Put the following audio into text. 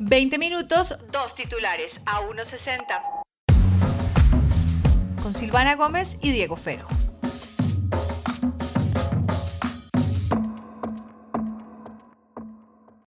20 minutos, dos titulares a 1.60. Con Silvana Gómez y Diego Fero.